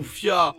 Mafia.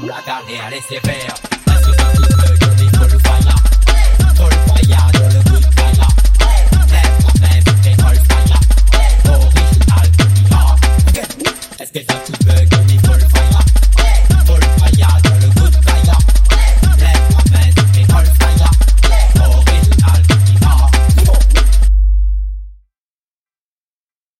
habla, carnear este feo.